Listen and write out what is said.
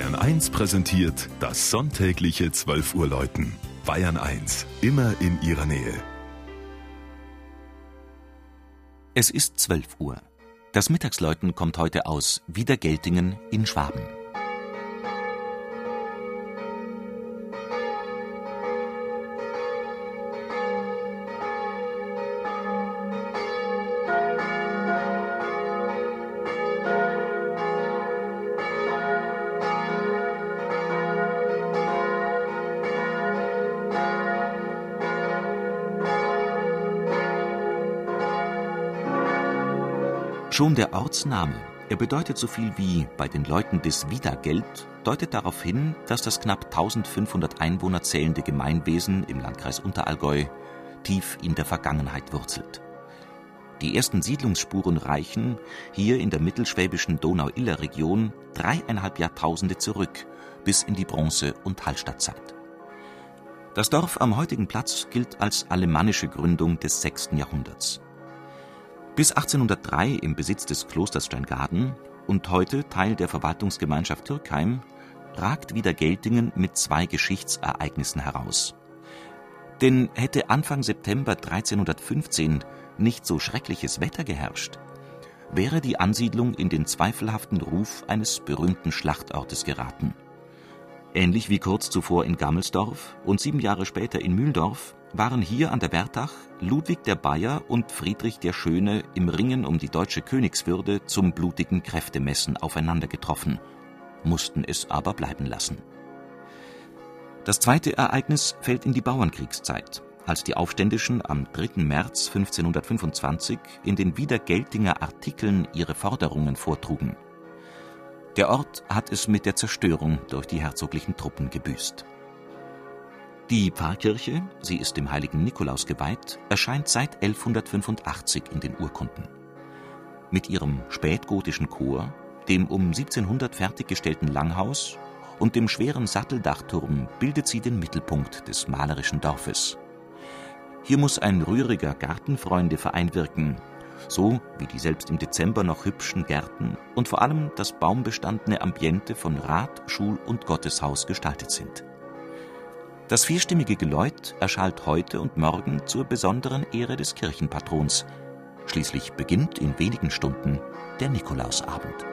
Bayern 1 präsentiert das sonntägliche 12 Uhr Läuten. Bayern 1, immer in ihrer Nähe. Es ist 12 Uhr. Das Mittagsläuten kommt heute aus Wiedergeltingen in Schwaben. Schon der Ortsname, er bedeutet so viel wie bei den Leuten des Wiedergeld, deutet darauf hin, dass das knapp 1500 Einwohner zählende Gemeinwesen im Landkreis Unterallgäu tief in der Vergangenheit wurzelt. Die ersten Siedlungsspuren reichen hier in der mittelschwäbischen Donau-Iller-Region dreieinhalb Jahrtausende zurück bis in die Bronze- und Hallstattzeit. Das Dorf am heutigen Platz gilt als alemannische Gründung des 6. Jahrhunderts. Bis 1803 im Besitz des Klosters Steingaden und heute Teil der Verwaltungsgemeinschaft Türkheim, ragt wieder Geltingen mit zwei Geschichtsereignissen heraus. Denn hätte Anfang September 1315 nicht so schreckliches Wetter geherrscht, wäre die Ansiedlung in den zweifelhaften Ruf eines berühmten Schlachtortes geraten. Ähnlich wie kurz zuvor in Gammelsdorf und sieben Jahre später in Mühldorf waren hier an der Wertach Ludwig der Bayer und Friedrich der Schöne im Ringen um die deutsche Königswürde zum blutigen Kräftemessen aufeinander getroffen, mussten es aber bleiben lassen. Das zweite Ereignis fällt in die Bauernkriegszeit, als die Aufständischen am 3. März 1525 in den Wiedergeltinger Artikeln ihre Forderungen vortrugen. Der Ort hat es mit der Zerstörung durch die herzoglichen Truppen gebüßt. Die Pfarrkirche, sie ist dem heiligen Nikolaus geweiht, erscheint seit 1185 in den Urkunden. Mit ihrem spätgotischen Chor, dem um 1700 fertiggestellten Langhaus und dem schweren Satteldachturm bildet sie den Mittelpunkt des malerischen Dorfes. Hier muss ein rühriger Gartenfreundeverein wirken, so wie die selbst im Dezember noch hübschen Gärten und vor allem das baumbestandene Ambiente von Rat, Schul- und Gotteshaus gestaltet sind. Das vierstimmige Geläut erschallt heute und morgen zur besonderen Ehre des Kirchenpatrons. Schließlich beginnt in wenigen Stunden der Nikolausabend.